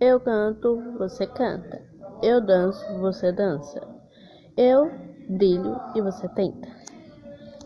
Eu canto, você canta. Eu danço, você dança. Eu brilho e você tenta.